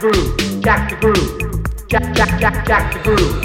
groove, jack the groove, jack, jack, jack, jack the groove.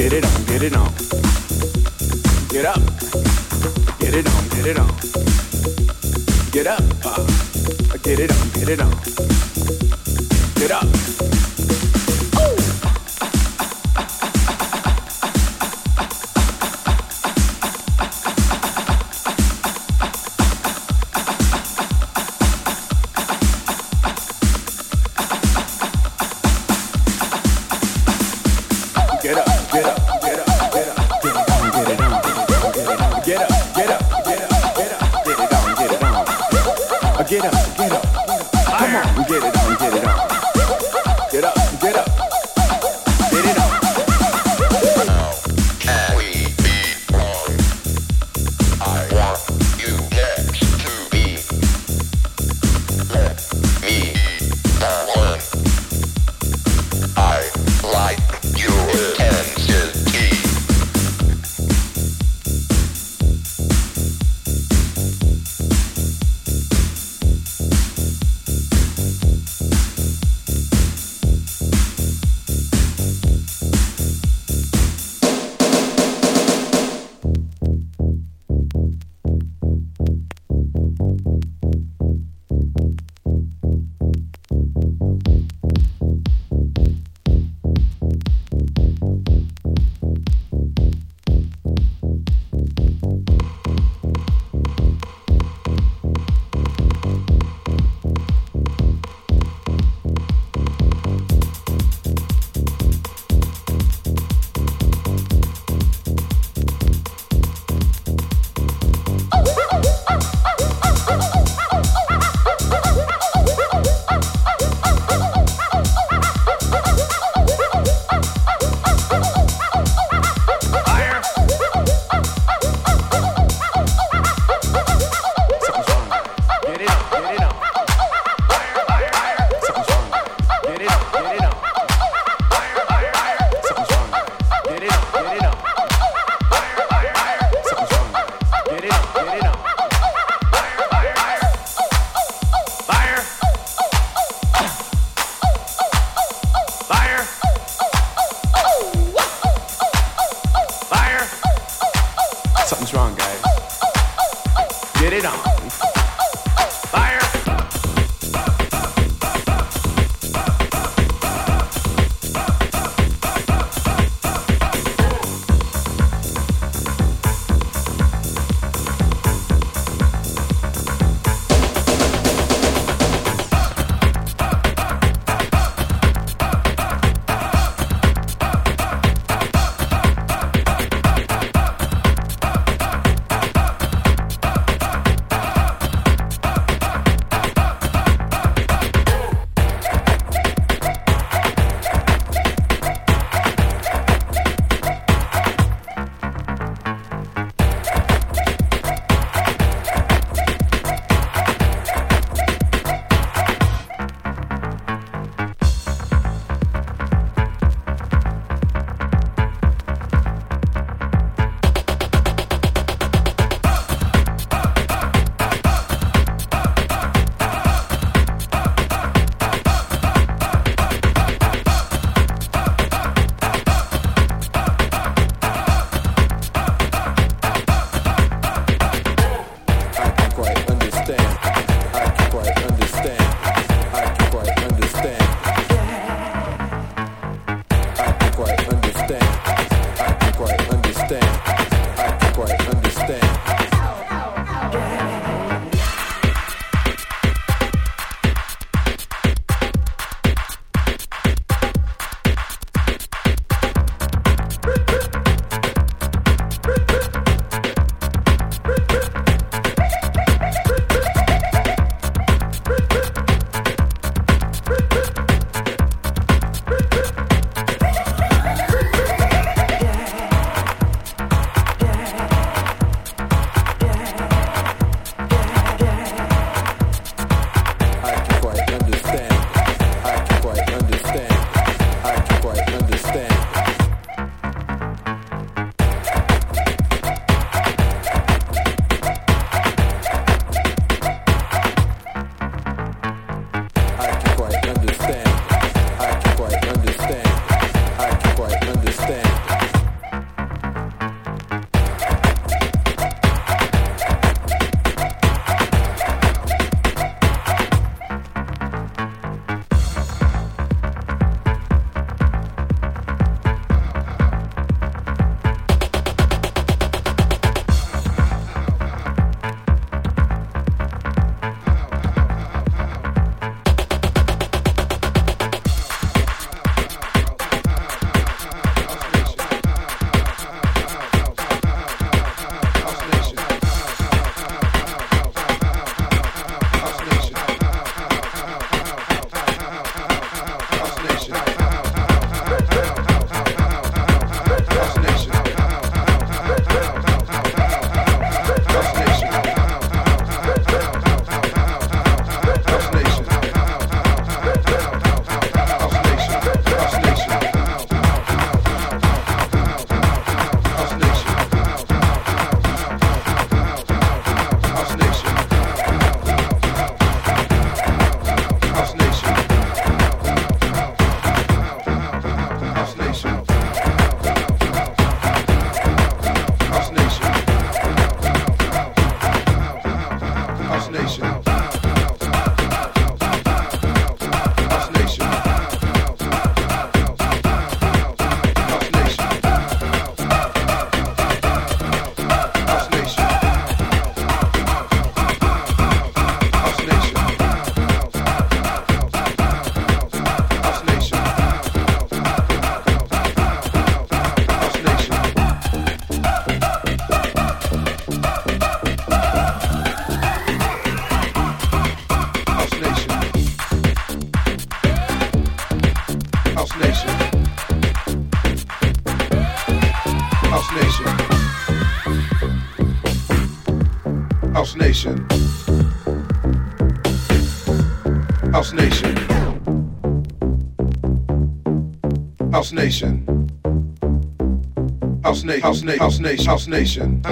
get it on, get it on. Get up, get it on, get it on. Get up, uh, get it on, get it on. Get up. House Nation. House Nation. House Nation. House Nation. House Nation. House Nation.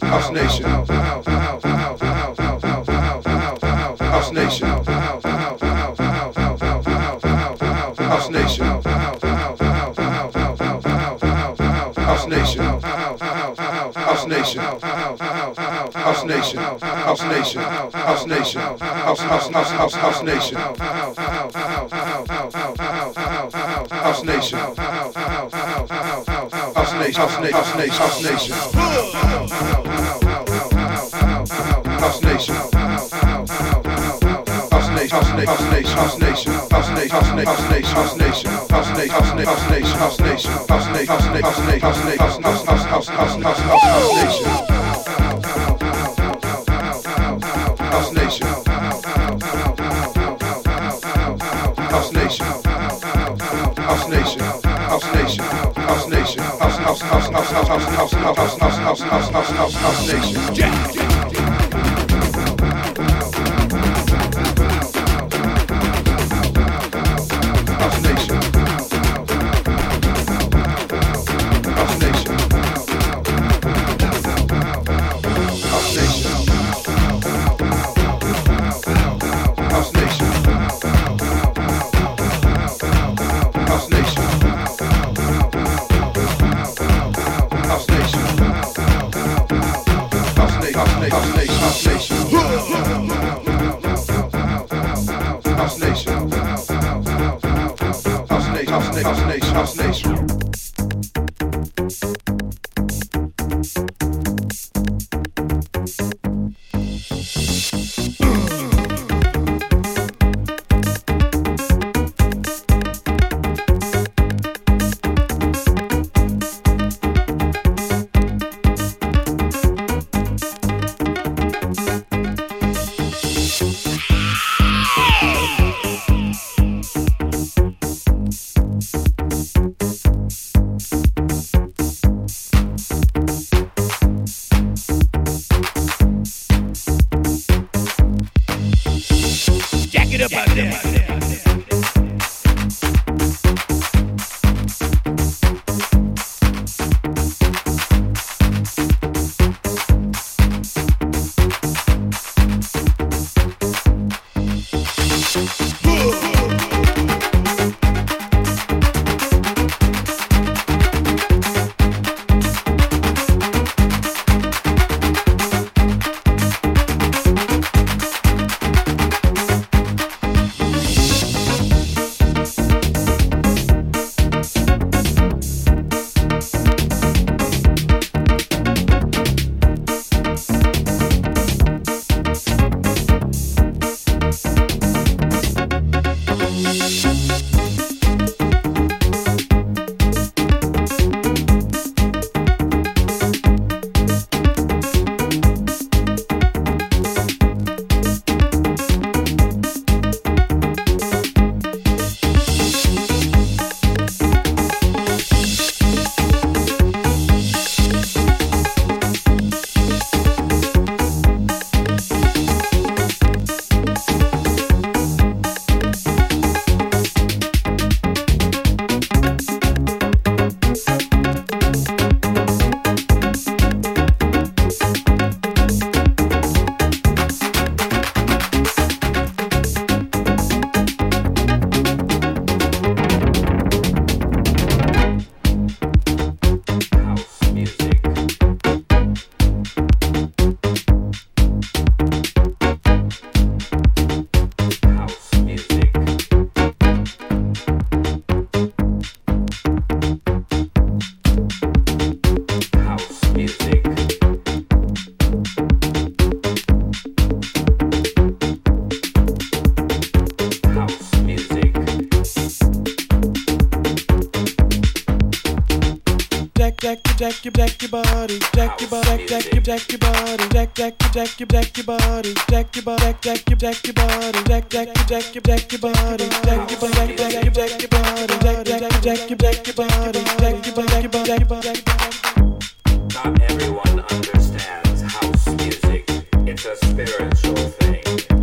House Nation. House Nation. house nation, house nation, house nation, house nation, house house house house house nation, house nation, house nation, house nation, house nation, house nation, house nation. house nation house nation house nation house nation House Nation. your body, your your your body, your body, your your body, your your your body, your body, your your body, your your your body, your body, your body, your body. Not everyone understands house music. It's a spiritual thing.